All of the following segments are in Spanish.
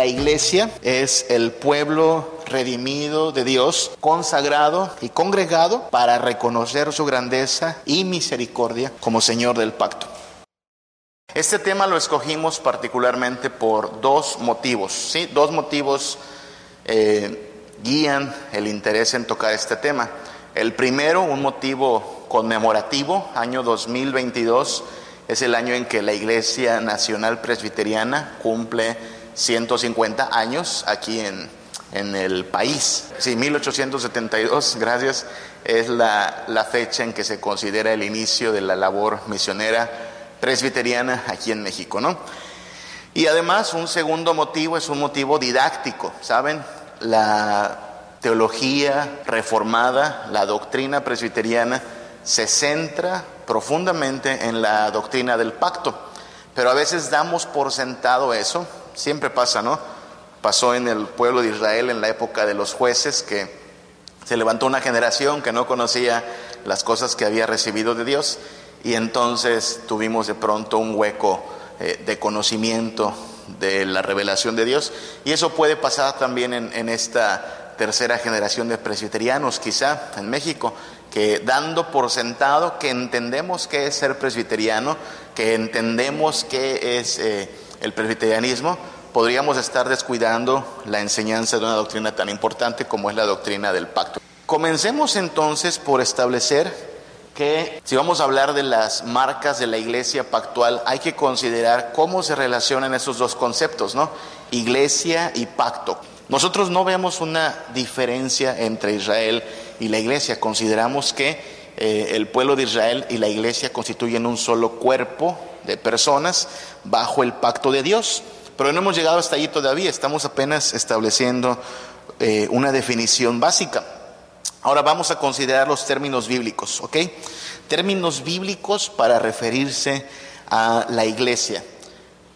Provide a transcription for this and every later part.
la iglesia es el pueblo redimido de Dios, consagrado y congregado para reconocer su grandeza y misericordia como Señor del pacto. Este tema lo escogimos particularmente por dos motivos, ¿sí? Dos motivos eh, guían el interés en tocar este tema. El primero, un motivo conmemorativo, año 2022, es el año en que la Iglesia Nacional Presbiteriana cumple 150 años aquí en, en el país. Sí, 1872, gracias, es la, la fecha en que se considera el inicio de la labor misionera presbiteriana aquí en México, ¿no? Y además un segundo motivo es un motivo didáctico, ¿saben? La teología reformada, la doctrina presbiteriana, se centra profundamente en la doctrina del pacto, pero a veces damos por sentado eso, siempre pasa, ¿no? Pasó en el pueblo de Israel en la época de los jueces que se levantó una generación que no conocía las cosas que había recibido de Dios y entonces tuvimos de pronto un hueco eh, de conocimiento de la revelación de Dios y eso puede pasar también en, esta tercera generación de presbiterianos quizá en México que dando por sentado que entendemos qué es ser presbiteriano, que entendemos qué es eh, el presbiterianismo, podríamos estar descuidando la enseñanza de una doctrina tan importante como es la doctrina del pacto. Comencemos entonces por establecer que si vamos a hablar de las marcas de la iglesia pactual, hay que considerar cómo se relacionan esos dos conceptos, ¿no? Iglesia y pacto. Nosotros no vemos una diferencia entre Israel y la iglesia. Consideramos que eh, el pueblo de Israel y la iglesia constituyen un solo cuerpo de personas bajo el pacto de Dios. Pero no hemos llegado hasta allí todavía, estamos apenas estableciendo eh, una definición básica. Ahora vamos a considerar los términos bíblicos, ¿ok? Términos bíblicos para referirse a la iglesia.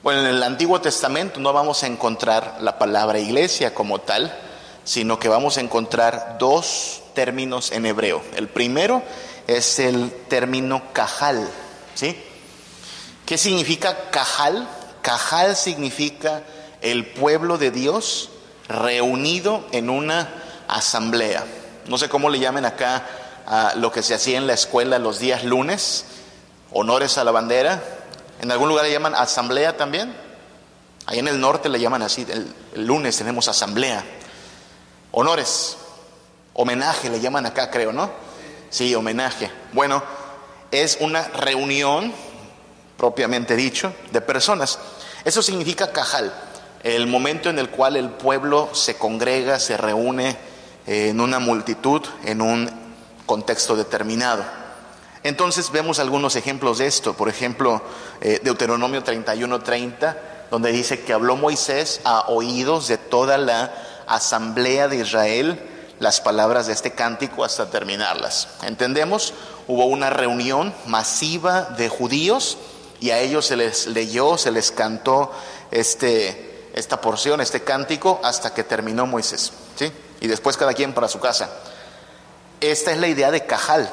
Bueno, en el Antiguo Testamento no vamos a encontrar la palabra iglesia como tal, sino que vamos a encontrar dos términos en hebreo. El primero es el término cajal, ¿sí? ¿Qué significa cajal? Cajal significa el pueblo de Dios reunido en una asamblea. No sé cómo le llamen acá a lo que se hacía en la escuela los días lunes, honores a la bandera, en algún lugar le llaman asamblea también. Ahí en el norte le llaman así. El, lunes tenemos asamblea. Honores. Homenaje le llaman acá, creo, ¿no? Sí, homenaje. Bueno, es una reunión, propiamente dicho, de personas. Eso significa cajal, el momento en el cual el pueblo se congrega, se reúne en una multitud, en un contexto determinado. Entonces vemos algunos ejemplos de esto. Por ejemplo, eh, Deuteronomio 31:30, donde dice que habló Moisés a oídos de toda la asamblea de Israel las palabras de este cántico hasta terminarlas. ¿Entendemos? Hubo una reunión masiva de judíos y a ellos se les leyó, se les cantó este, esta porción, este cántico, hasta que terminó Moisés. ¿sí? Y después cada quien para su casa. Esta es la idea de Cajal.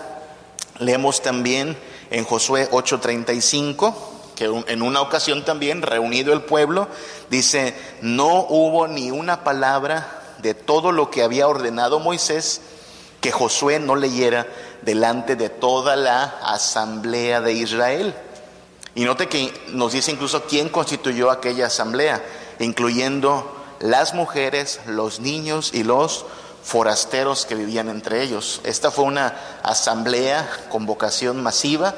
Leemos también en Josué 8:35 que en una ocasión también, reunido el pueblo, dice, no hubo ni una palabra de todo lo que había ordenado Moisés que Josué no leyera delante de toda la asamblea de Israel. Y note que nos dice incluso quién constituyó aquella asamblea, incluyendo las mujeres, los niños y los forasteros que vivían entre ellos. Esta fue una asamblea con vocación masiva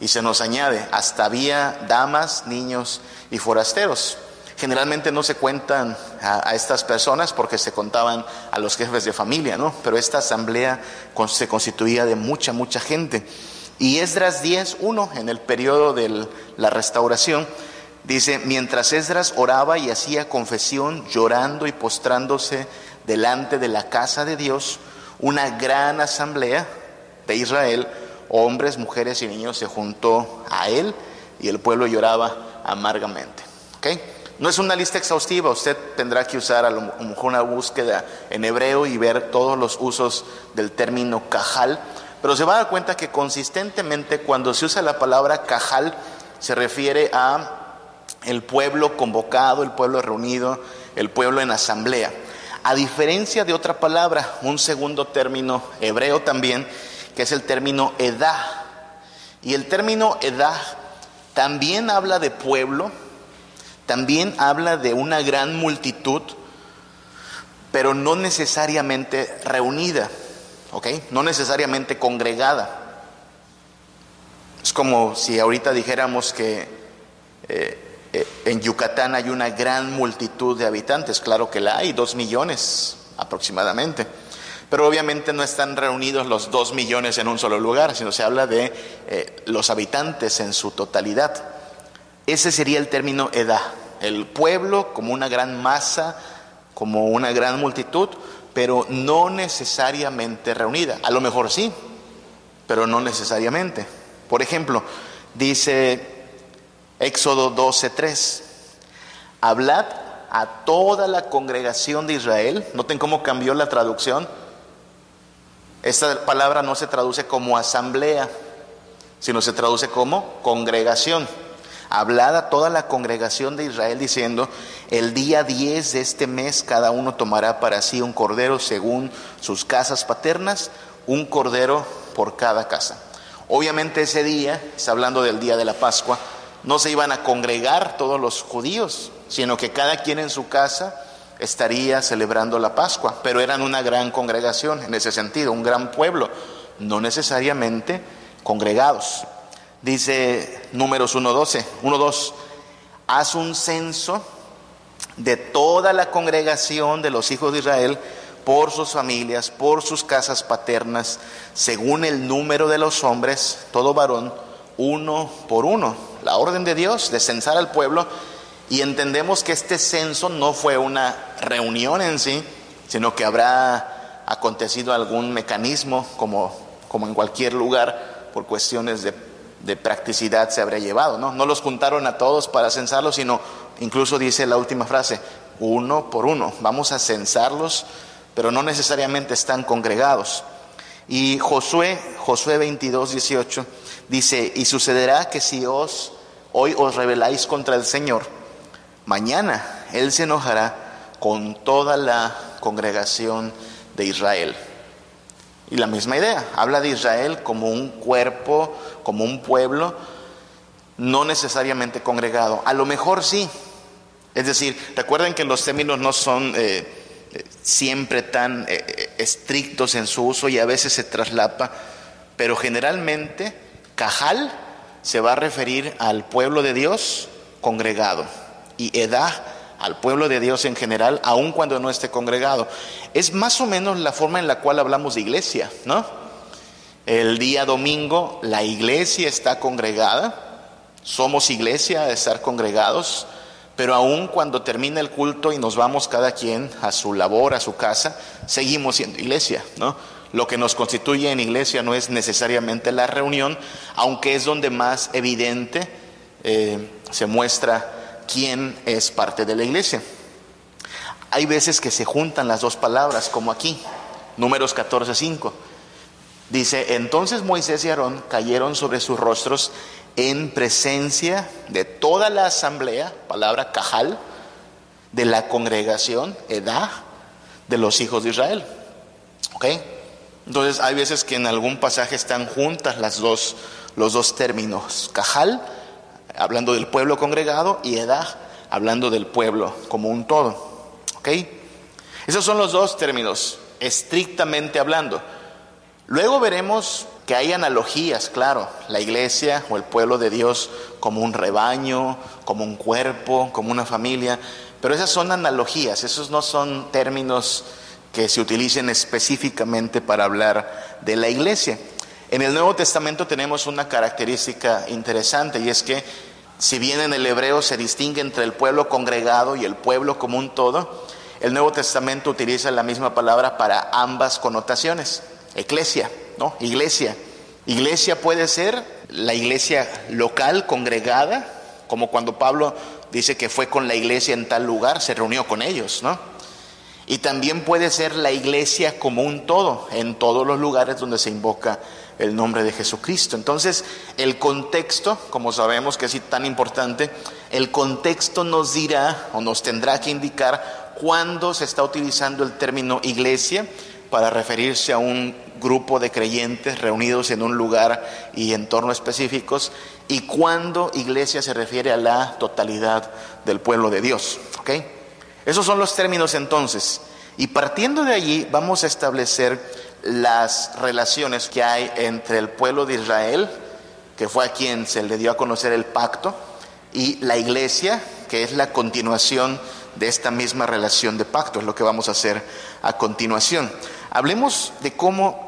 y se nos añade, hasta había damas, niños y forasteros. Generalmente no se cuentan a, estas personas porque se contaban a los jefes de familia, ¿no? Pero esta asamblea se constituía de mucha, mucha gente. Y Esdras 10.1, en el periodo de la restauración, dice, mientras Esdras oraba y hacía confesión, llorando y postrándose delante de la casa de Dios, una gran asamblea de Israel, hombres, mujeres y niños, se juntó a él y el pueblo lloraba amargamente. ¿Okay? No es una lista exhaustiva, usted tendrá que usar a lo mejor una búsqueda en hebreo y ver todos los usos del término cajal, pero se va a dar cuenta que consistentemente cuando se usa la palabra cajal se refiere a el pueblo convocado, el pueblo reunido el pueblo en asamblea. A diferencia de otra palabra, un segundo término hebreo también, que es el término edad. Y el término edad también habla de pueblo, también habla de una gran multitud, pero no necesariamente reunida, ¿ok? No necesariamente congregada. Es como si ahorita dijéramos que eh, eh, en Yucatán hay una gran multitud de habitantes, claro que la hay, dos millones aproximadamente. Pero obviamente no están reunidos los dos millones en un solo lugar, sino se habla de eh, los habitantes en su totalidad. Ese sería el término edad, el pueblo como una gran masa, como una gran multitud, pero no necesariamente reunida. A lo mejor sí, pero no necesariamente. Por ejemplo, dice Éxodo 12:3, hablad a toda la congregación de Israel. Noten cómo cambió la traducción. Esta palabra no se traduce como asamblea, sino se traduce como congregación. Hablad a toda la congregación de Israel diciendo, el día 10 de este mes cada uno tomará para sí un cordero según sus casas paternas, un cordero por cada casa. Obviamente ese día, está hablando del día de la Pascua, no se iban a congregar todos los judíos, sino que cada quien en su casa estaría celebrando la Pascua, pero eran una gran congregación en ese sentido, un gran pueblo, no necesariamente congregados. Dice números 1.12, 1.2, haz un censo de toda la congregación de los hijos de Israel por sus familias, por sus casas paternas, según el número de los hombres, todo varón, uno por uno. La orden de Dios de censar al pueblo. Y entendemos que este censo no fue una reunión en sí, sino que habrá acontecido algún mecanismo, como, como en cualquier lugar, por cuestiones de, de practicidad se habría llevado. ¿no? no los juntaron a todos para censarlos, sino incluso dice la última frase, uno por uno. Vamos a censarlos pero no necesariamente están congregados. Y Josué, Josué 22, 18, dice, y sucederá que si os, hoy os rebeláis contra el Señor, mañana Él se enojará con toda la congregación de Israel. Y la misma idea, habla de Israel como un cuerpo, como un pueblo, no necesariamente congregado. A lo mejor sí. Es decir, recuerden que los términos no son... Eh, siempre tan eh, eh, estrictos en su uso y a veces se traslapa, pero generalmente Cajal se va a referir al pueblo de Dios congregado y Edad al pueblo de Dios en general, aun cuando no esté congregado. Es más o menos la forma en la cual hablamos de iglesia, ¿no? El día domingo la iglesia está congregada, somos iglesia de estar congregados, pero aún cuando termina el culto y nos vamos cada quien a su labor, a su casa, seguimos siendo iglesia, ¿no? Lo que nos constituye en iglesia no es necesariamente la reunión, aunque es donde más evidente eh, se muestra quién es parte de la iglesia. Hay veces que se juntan las dos palabras, como aquí, números 14, 5. Dice, entonces Moisés y Aarón cayeron sobre sus rostros en presencia de toda la asamblea, palabra cajal, de la congregación, edad, de los hijos de Israel. ¿Ok? Entonces hay veces que en algún pasaje están juntas las dos, los dos términos, cajal, hablando del pueblo congregado, y edad, hablando del pueblo como un todo. ¿Ok? Esos son los dos términos, estrictamente hablando. Luego veremos que hay analogías, claro, la iglesia o el pueblo de Dios como un rebaño, como un cuerpo, como una familia, pero esas son analogías, esos no son términos que se utilicen específicamente para hablar de la iglesia. En el Nuevo Testamento tenemos una característica interesante y es que si bien en el hebreo se distingue entre el pueblo congregado y el pueblo como un todo, el Nuevo Testamento utiliza la misma palabra para ambas connotaciones, eclesia. ¿no? Iglesia. Iglesia puede ser la iglesia local, congregada, como cuando Pablo dice que fue con la iglesia en tal lugar, se reunió con ellos, ¿no? Y también puede ser la iglesia como un todo, en todos los lugares donde se invoca el nombre de Jesucristo. Entonces, el contexto, como sabemos que es tan importante, el contexto nos dirá o nos tendrá que indicar cuándo se está utilizando el término iglesia para referirse a un grupo de creyentes reunidos en un lugar y entorno específicos y cuándo iglesia se refiere a la totalidad del pueblo de Dios. ¿ok? Esos son los términos entonces. Y partiendo de allí vamos a establecer las relaciones que hay entre el pueblo de Israel, que fue a quien se le dio a conocer el pacto, y la iglesia, que es la continuación de esta misma relación de pacto, es lo que vamos a hacer a continuación. Hablemos de cómo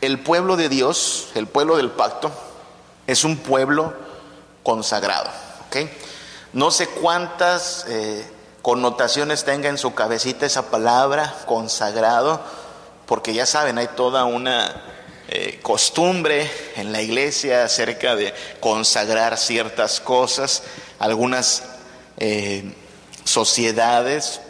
el pueblo de Dios, el pueblo del pacto, es un pueblo consagrado. No sé cuántas eh, connotaciones tenga en su cabecita esa palabra, consagrado, porque ya saben, hay toda una eh, costumbre en la iglesia acerca de consagrar ciertas cosas, algunas eh, sociedades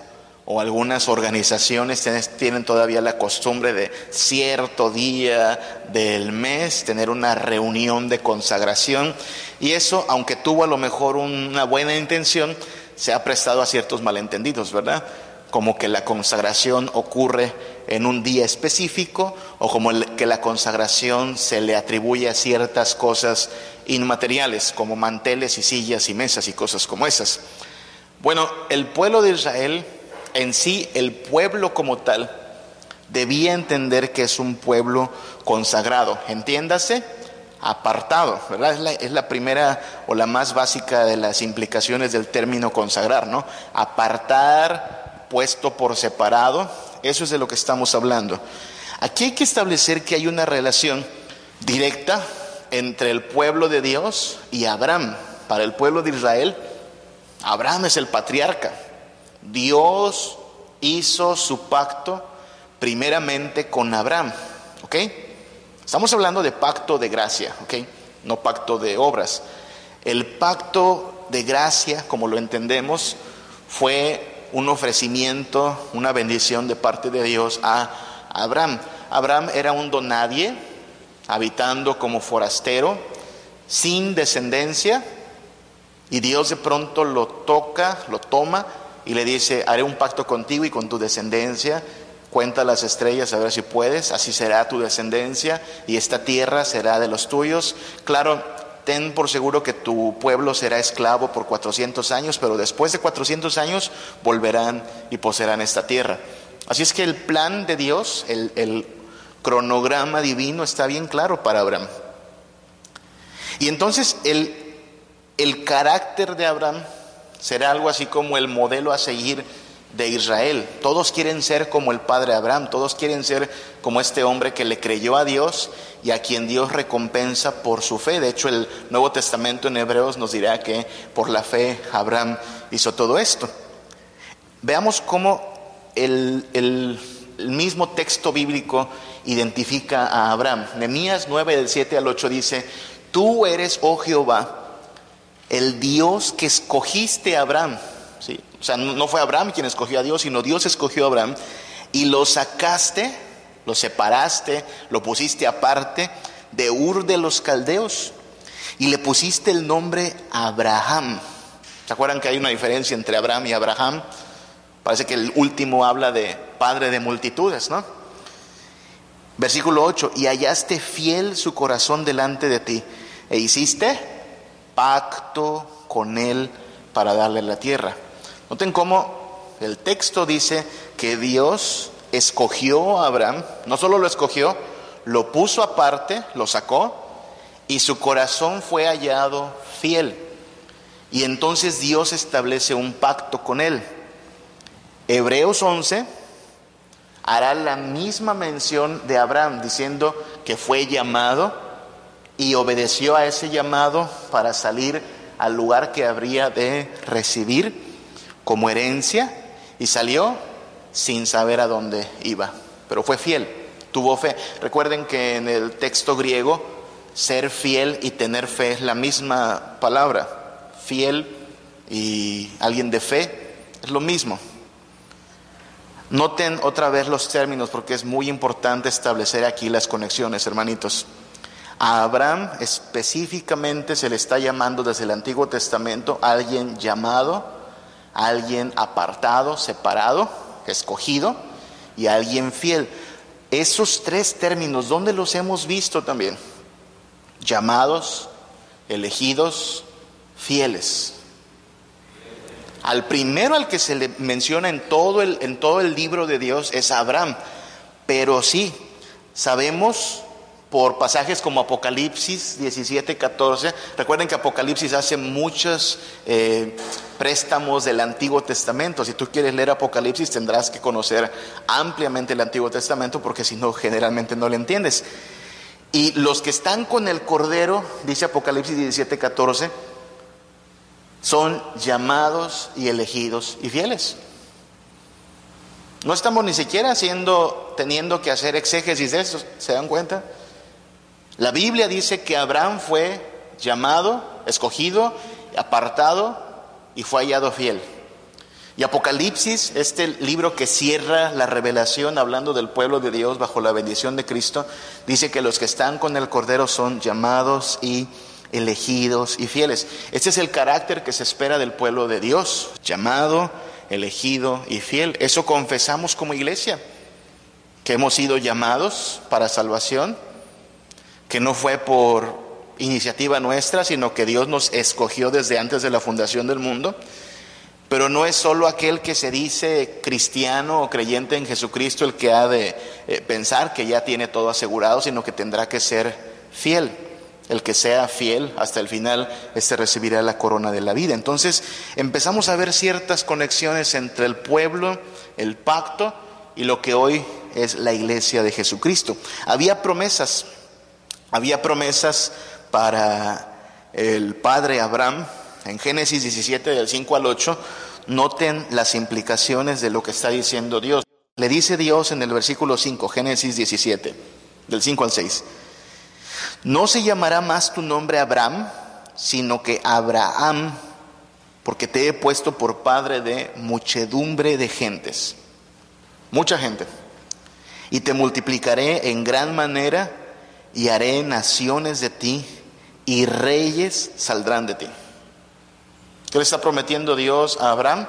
o algunas organizaciones tienen todavía la costumbre de cierto día del mes tener una reunión de consagración y eso, aunque tuvo a lo mejor una buena intención, se ha prestado a ciertos malentendidos, ¿verdad? Como que la consagración ocurre en un día específico o como que la consagración se le atribuye a ciertas cosas inmateriales como manteles y sillas y mesas y cosas como esas. Bueno, el pueblo de Israel en sí, el pueblo como tal, debía entender que es un pueblo consagrado. Entiéndase, apartado, ¿verdad? Es la, es la, primera o la más básica de las implicaciones del término consagrar, ¿no? Apartar, puesto por separado, eso es de lo que estamos hablando. Aquí hay que establecer que hay una relación directa entre el pueblo de Dios y Abraham. Para el pueblo de Israel, Abraham es el patriarca, Dios hizo su pacto primeramente con Abraham, ¿ok? Estamos hablando de pacto de gracia, ¿ok? No pacto de obras. El pacto de gracia, como lo entendemos, fue un ofrecimiento, una bendición de parte de Dios a Abraham. Abraham era un donadie, habitando como forastero, sin descendencia, y Dios de pronto lo toca, lo toma y le dice, haré un pacto contigo y con tu descendencia, cuenta las estrellas a ver si puedes, así será tu descendencia y esta tierra será de los tuyos. Claro, ten por seguro que tu pueblo será esclavo por 400 años, pero después de 400 años volverán y poseerán esta tierra. Así es que el plan de Dios, el, cronograma divino está bien claro para Abraham. Y entonces el carácter de Abraham será algo así como el modelo a seguir de Israel. Todos quieren ser como el padre Abraham, todos quieren ser como este hombre que le creyó a Dios y a quien Dios recompensa por su fe. De hecho, el Nuevo Testamento en Hebreos nos dirá que por la fe Abraham hizo todo esto. Veamos cómo el, el, mismo texto bíblico identifica a Abraham. Nemías 9 del 7 al 8 dice, tú eres, oh Jehová, el Dios que escogiste a Abraham. ¿sí? O sea, no fue Abraham quien escogió a Dios, sino Dios escogió a Abraham y lo sacaste, lo separaste, lo pusiste aparte de Ur de los Caldeos y le pusiste el nombre Abraham. ¿Se acuerdan que hay una diferencia entre Abraham y Abraham? Parece que el último habla de padre de multitudes, ¿no? Versículo 8, y hallaste fiel su corazón delante de ti, e hiciste pacto con él para darle la tierra. Noten cómo el texto dice que Dios escogió a Abraham, no solo lo escogió, lo puso aparte, lo sacó, y su corazón fue hallado fiel. Y entonces Dios establece un pacto con él. Hebreos 11 hará la misma mención de Abraham, diciendo que fue llamado y obedeció a ese llamado para salir al lugar que habría de recibir como herencia y salió sin saber a dónde iba, pero fue fiel, tuvo fe. Recuerden que en el texto griego ser fiel y tener fe es la misma palabra, fiel y alguien de fe es lo mismo. Noten otra vez los términos porque es muy importante establecer aquí las conexiones, hermanitos. A Abraham específicamente se le está llamando desde el Antiguo Testamento alguien llamado, alguien apartado, separado, escogido y alguien fiel. Esos tres términos, ¿dónde los hemos visto también? Llamados, elegidos, fieles. Al primero al que se le menciona en todo el, en todo el libro de Dios es Abraham. Pero sí, sabemos por pasajes como Apocalipsis 17, 14. Recuerden que Apocalipsis hace muchos eh, préstamos del Antiguo Testamento. Si tú quieres leer Apocalipsis tendrás que conocer ampliamente el Antiguo Testamento porque si no, generalmente no lo entiendes. Y los que están con el Cordero, dice Apocalipsis 17, 14, son llamados y elegidos y fieles. No estamos ni siquiera haciendo, teniendo que hacer exégesis de eso, ¿se dan cuenta? La Biblia dice que Abraham fue llamado, escogido, apartado y fue hallado fiel. Y Apocalipsis, este libro que cierra la revelación hablando del pueblo de Dios bajo la bendición de Cristo, dice que los que están con el Cordero son llamados y elegidos y fieles. Este es el carácter que se espera del pueblo de Dios, llamado, elegido y fiel. Eso confesamos como iglesia, que hemos sido llamados para salvación, que no fue por iniciativa nuestra, sino que Dios nos escogió desde antes de la fundación del mundo. Pero no es solo aquel que se dice cristiano o creyente en Jesucristo el que ha de eh, pensar que ya tiene todo asegurado, sino que tendrá que ser fiel. El que sea fiel hasta el final, este recibirá la corona de la vida. Entonces empezamos a ver ciertas conexiones entre el pueblo, el pacto y lo que hoy es la iglesia de Jesucristo. Había promesas, había promesas para el padre Abraham en Génesis 17 del 5 al 8. Noten las implicaciones de lo que está diciendo Dios. Le dice Dios en el versículo 5, Génesis 17, del 5 al 6. No se llamará más tu nombre Abraham, sino que Abraham, porque te he puesto por padre de muchedumbre de gentes. Mucha gente. Y te multiplicaré en gran manera y haré naciones de ti y reyes saldrán de ti. ¿Qué le está prometiendo Dios a Abraham?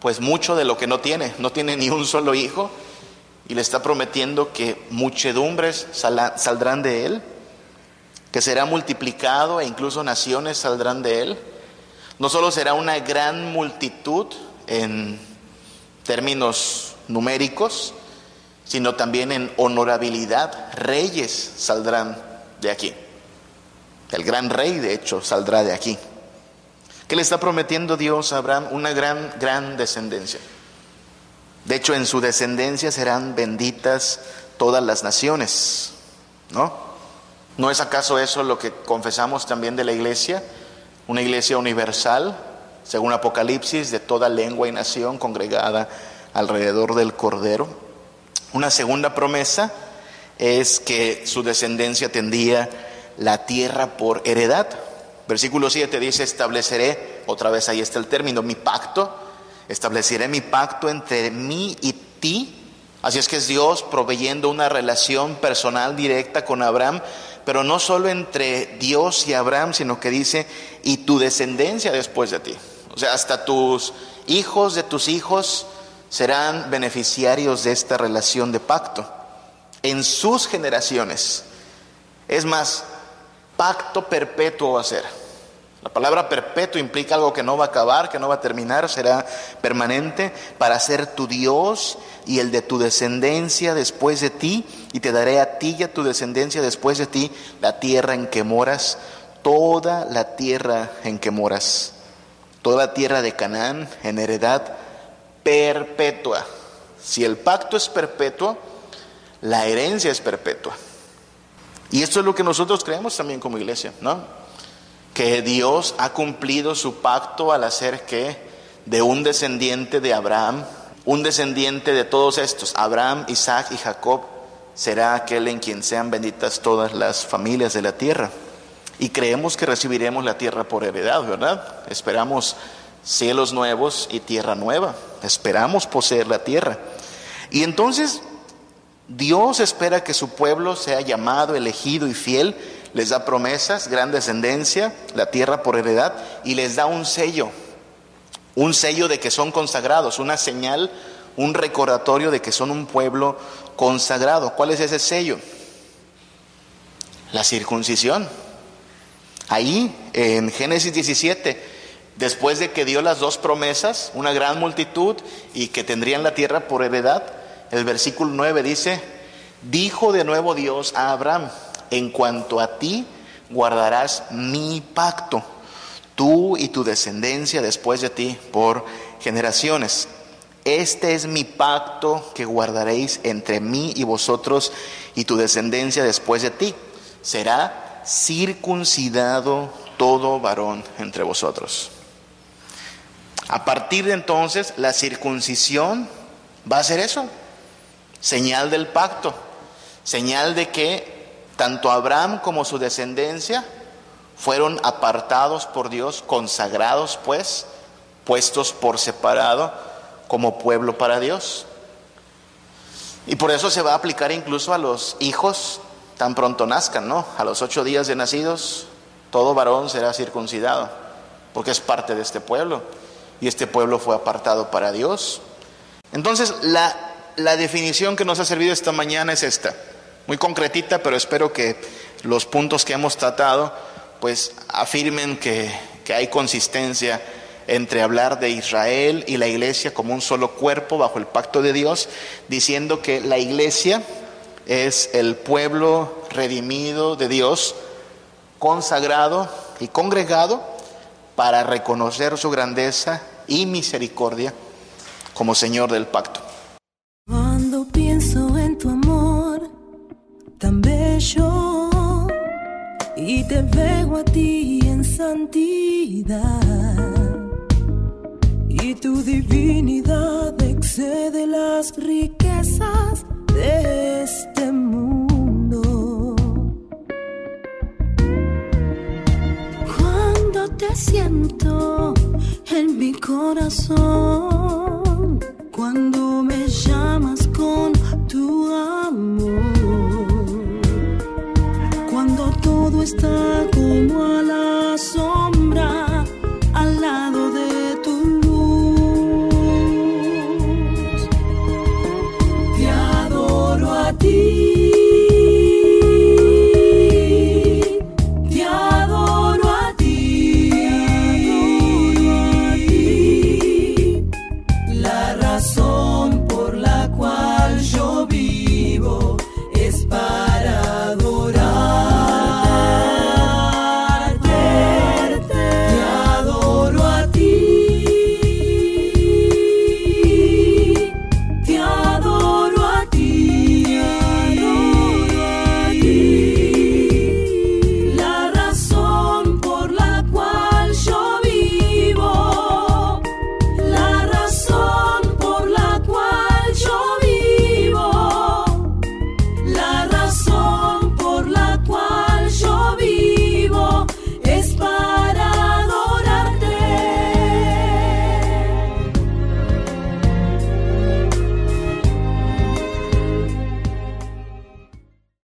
Pues mucho de lo que no tiene. No tiene ni un solo hijo y le está prometiendo que muchedumbres saldrán de él, que será multiplicado e incluso naciones saldrán de él. No solo será una gran multitud en términos numéricos, sino también en honorabilidad. Reyes saldrán de aquí. El gran rey, de hecho, saldrá de aquí. ¿Qué le está prometiendo Dios a Abraham? Una gran, gran descendencia. De hecho, en su descendencia serán benditas todas las naciones. ¿No? ¿No es acaso eso lo que confesamos también de la iglesia? Una iglesia universal, según Apocalipsis, de toda lengua y nación congregada alrededor del Cordero. Una segunda promesa es que su descendencia tendría la tierra por heredad. Versículo 7 dice, estableceré, otra vez ahí está el término, mi pacto, estableceré mi pacto entre mí y ti. Así es que es Dios proveyendo una relación personal directa con Abraham, pero no solo entre Dios y Abraham, sino que dice, y tu descendencia después de ti. O sea, hasta tus hijos de tus hijos serán beneficiarios de esta relación de pacto en sus generaciones. Es más, pacto perpetuo va a ser. La palabra perpetuo implica algo que no va a acabar, que no va a terminar, será permanente para ser tu Dios y el de tu descendencia después de ti, y te daré a ti y a tu descendencia después de ti la tierra en que moras, toda la tierra en que moras, toda la tierra de Canaán en heredad perpetua. Si el pacto es perpetuo, la herencia es perpetua. Y esto es lo que nosotros creemos también como iglesia, ¿no? Que Dios ha cumplido su pacto al hacer que de un descendiente de Abraham, un descendiente de todos estos, Abraham, Isaac y Jacob, será aquel en quien sean benditas todas las familias de la tierra. Y creemos que recibiremos la tierra por heredad, ¿verdad? Esperamos cielos nuevos y tierra nueva. Esperamos poseer la tierra. Y entonces Dios espera que su pueblo sea llamado, elegido y fiel. Les da promesas, gran descendencia, la tierra por heredad y les da un sello. un sello de que son consagrados, una señal, un recordatorio de que son un pueblo consagrado. ¿Cuál es ese sello? La circuncisión. Ahí, en Génesis 17, después de que dio las dos promesas, una gran multitud y que tendrían la tierra por heredad, el versículo 9 dice, dijo de nuevo Dios a Abraham, en cuanto a ti guardarás mi pacto, tú y tu descendencia después de ti por generaciones. Este es mi pacto que guardaréis entre mí y vosotros y tu descendencia después de ti. Será circuncidado todo varón entre vosotros. A partir de entonces, la circuncisión va a ser eso, señal del pacto, señal de que tanto Abraham como su descendencia fueron apartados por Dios, consagrados pues, puestos por separado como pueblo para Dios. Y por eso se va a aplicar incluso a los hijos tan pronto nazcan, ¿no? A los ocho días de nacidos, todo varón será circuncidado, porque es parte de este pueblo. Y este pueblo fue apartado para Dios. Entonces, la, la definición que nos ha servido esta mañana es esta, muy concretita, pero espero que los puntos que hemos tratado, pues afirmen que, que hay consistencia entre hablar de Israel y la iglesia como un solo cuerpo bajo el pacto de Dios, diciendo que la iglesia es el pueblo redimido de Dios, consagrado y congregado para reconocer su grandeza y misericordia como Señor del pacto. Cuando pienso en tu amor tan bello y te veo a ti en santidad y tu divinidad excede las riquezas de este mundo. Cuando te siento en mi corazón, cuando me llamas con tu amor, cuando todo está